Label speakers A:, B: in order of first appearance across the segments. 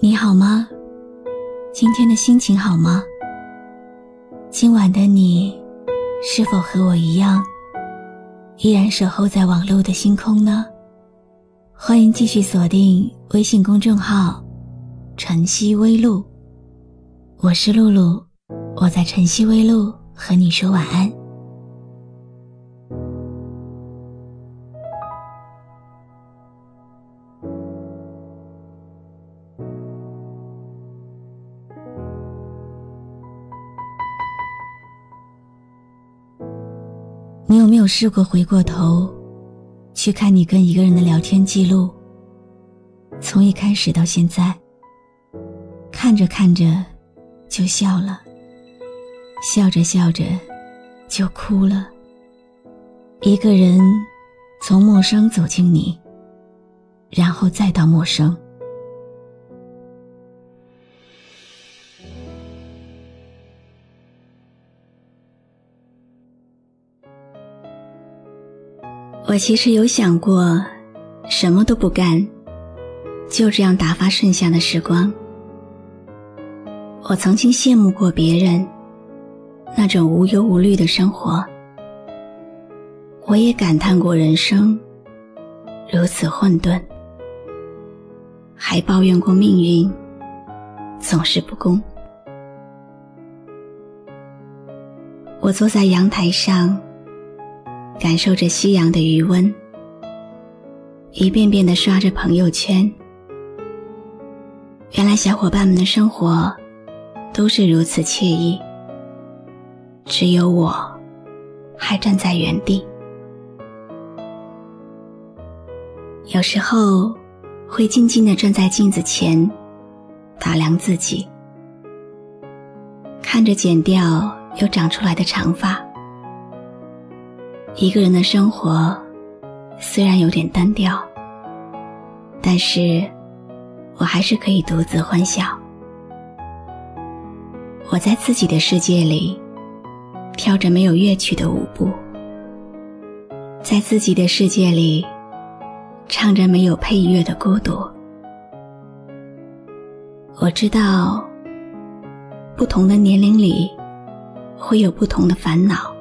A: 你好吗？今天的心情好吗？今晚的你，是否和我一样，依然守候在网络的星空呢？欢迎继续锁定微信公众号“晨曦微露”，我是露露，我在晨曦微露和你说晚安。你有没有试过回过头，去看你跟一个人的聊天记录？从一开始到现在，看着看着就笑了，笑着笑着就哭了。一个人从陌生走进你，然后再到陌生。我其实有想过，什么都不干，就这样打发剩下的时光。我曾经羡慕过别人那种无忧无虑的生活，我也感叹过人生如此混沌，还抱怨过命运总是不公。我坐在阳台上。感受着夕阳的余温，一遍遍的刷着朋友圈。原来小伙伴们的生活都是如此惬意，只有我还站在原地。有时候会静静的站在镜子前，打量自己，看着剪掉又长出来的长发。一个人的生活虽然有点单调，但是我还是可以独自欢笑。我在自己的世界里跳着没有乐曲的舞步，在自己的世界里唱着没有配乐的孤独。我知道，不同的年龄里会有不同的烦恼。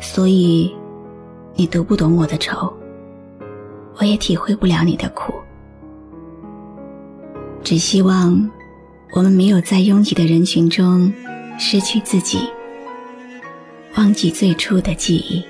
A: 所以，你读不懂我的愁，我也体会不了你的苦。只希望，我们没有在拥挤的人群中失去自己，忘记最初的记忆。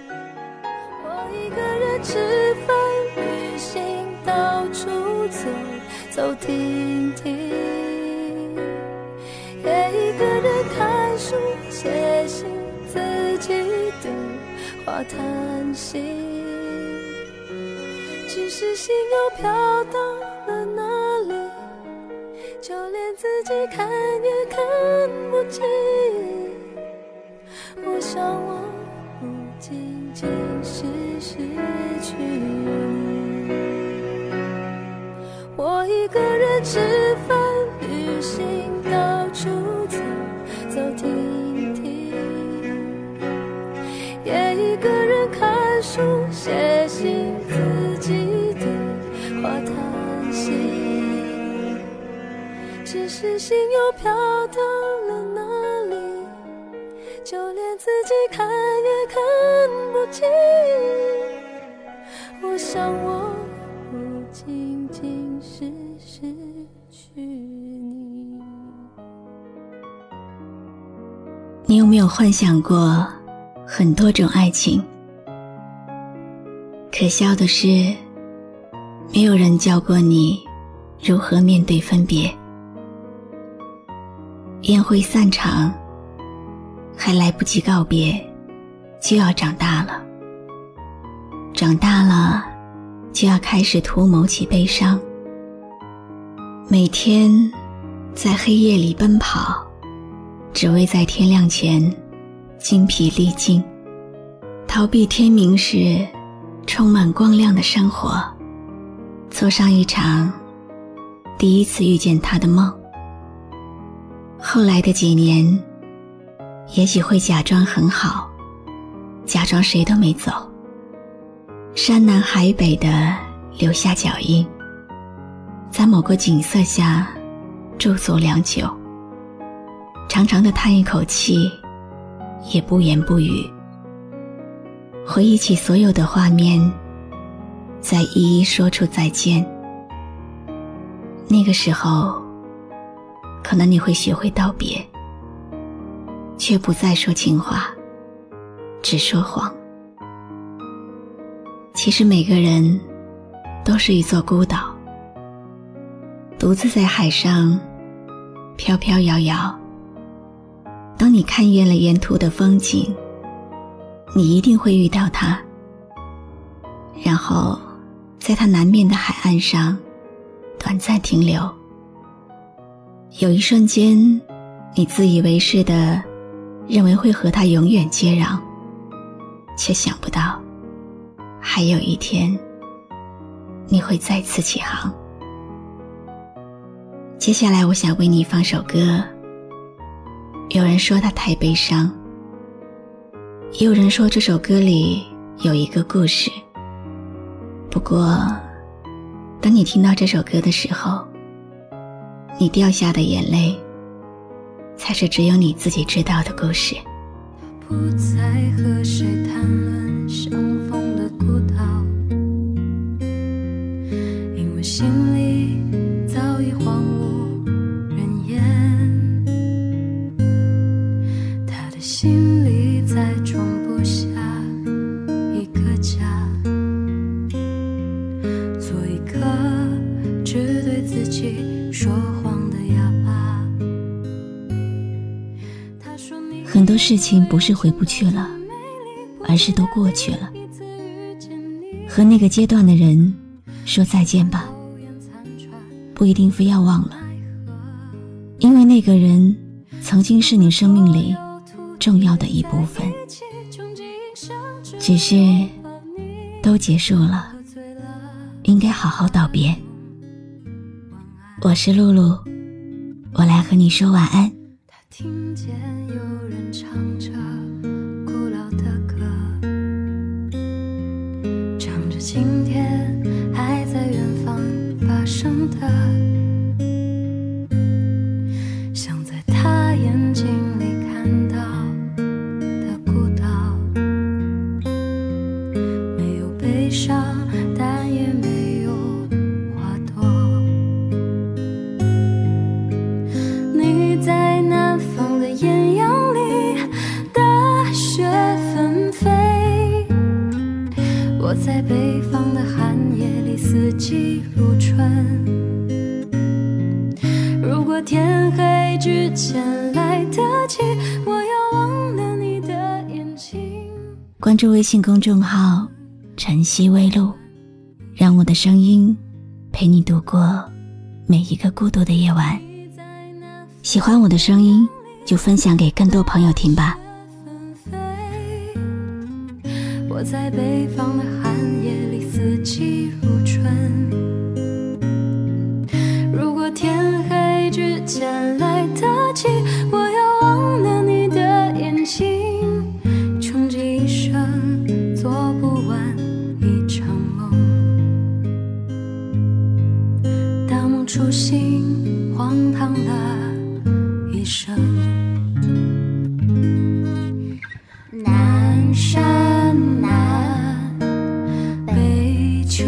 B: 话叹息，只是心又飘到了哪里，就连自己看也看不清。我想我不仅仅是失去你，我一个人吃饭、旅行，书写信，自己的话叹息，只是心又飘到了哪里，就连自己看也看不清。我想，我不仅仅是失去你。
A: 你有没有幻想过很多种爱情？可笑的是，没有人教过你如何面对分别。宴会散场，还来不及告别，就要长大了。长大了，就要开始图谋起悲伤。每天在黑夜里奔跑，只为在天亮前精疲力尽，逃避天明时。充满光亮的生活，做上一场第一次遇见他的梦。后来的几年，也许会假装很好，假装谁都没走，山南海北的留下脚印，在某个景色下驻足良久，长长的叹一口气，也不言不语，回忆起所有的画面，再一一说出再见。那个时候，可能你会学会道别，却不再说情话，只说谎。其实每个人都是一座孤岛，独自在海上飘飘摇摇。当你看厌了沿途的风景，你一定会遇到他，然后在他南面的海岸上短暂停留。有一瞬间，你自以为是的认为会和他永远接壤，却想不到。还有一天，你会再次起航。接下来，我想为你放首歌。有人说它太悲伤，也有人说这首歌里有一个故事。不过，当你听到这首歌的时候，你掉下的眼泪，才是只有你自己知道的故事。
B: 不再和谁谈论
A: 多事情不是回不去了，而是都过去了。和那个阶段的人说再见吧，不一定非要忘了，因为那个人曾经是你生命里重要的一部分。只是都结束了，应该好好道别。我是露露，我来和你说晚安。
B: 听见有人唱着古老的歌，唱着今天还在远方发生的，如春。如果天黑之前来得及，我要忘了你的眼睛。
A: 关注微信公众号“晨曦微露”，让我的声音陪你度过每一个孤独的夜晚。喜欢我的声音，就分享给更多朋友听吧。
B: 我在北方的寒夜里，四季如天黑之前来得及，我要忘了你的眼睛，穷极一生做不完一场梦。大梦初醒，荒唐的一生。南山南北，秋。